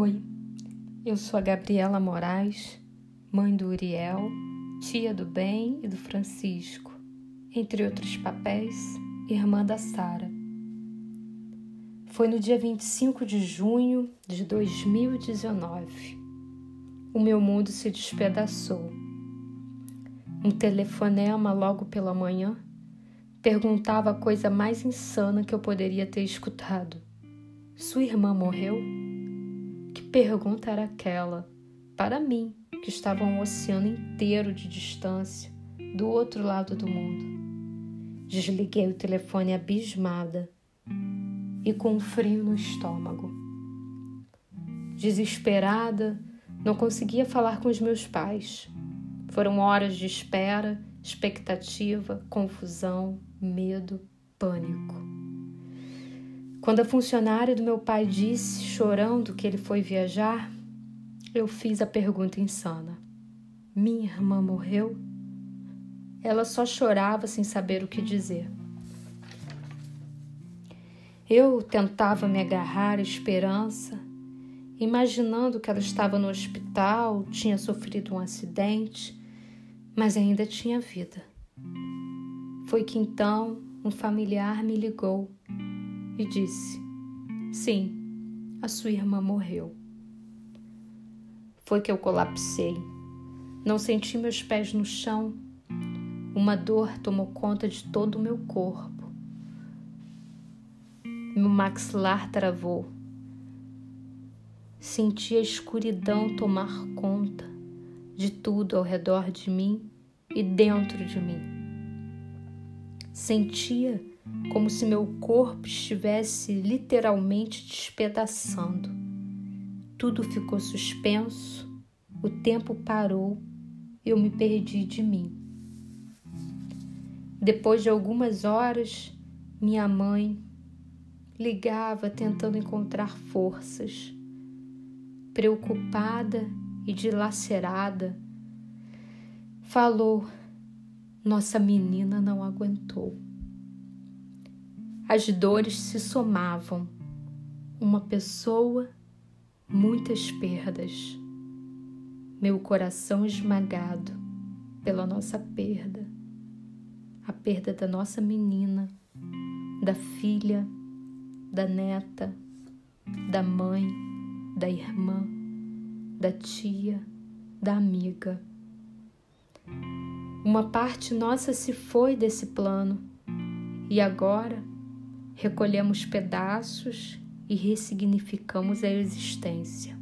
Oi, eu sou a Gabriela Moraes, mãe do Uriel, tia do Ben e do Francisco, entre outros papéis, irmã da Sara. Foi no dia 25 de junho de 2019. O meu mundo se despedaçou. Um telefonema logo pela manhã perguntava a coisa mais insana que eu poderia ter escutado. Sua irmã morreu? Pergunta era aquela? Para mim, que estava um oceano inteiro de distância, do outro lado do mundo. Desliguei o telefone abismada e com um frio no estômago. Desesperada, não conseguia falar com os meus pais. Foram horas de espera, expectativa, confusão, medo, pânico. Quando a funcionária do meu pai disse, chorando, que ele foi viajar, eu fiz a pergunta insana: Minha irmã morreu? Ela só chorava sem saber o que dizer. Eu tentava me agarrar à esperança, imaginando que ela estava no hospital, tinha sofrido um acidente, mas ainda tinha vida. Foi que então um familiar me ligou e disse: Sim, a sua irmã morreu. Foi que eu colapsei. Não senti meus pés no chão. Uma dor tomou conta de todo o meu corpo. Meu maxilar travou. Senti a escuridão tomar conta de tudo ao redor de mim e dentro de mim. Sentia como se meu corpo estivesse literalmente despedaçando. Tudo ficou suspenso, o tempo parou, eu me perdi de mim. Depois de algumas horas, minha mãe ligava tentando encontrar forças. Preocupada e dilacerada, falou nossa menina não aguentou. As dores se somavam. Uma pessoa, muitas perdas. Meu coração esmagado pela nossa perda. A perda da nossa menina, da filha, da neta, da mãe, da irmã, da tia, da amiga. Uma parte nossa se foi desse plano e agora recolhemos pedaços e ressignificamos a existência.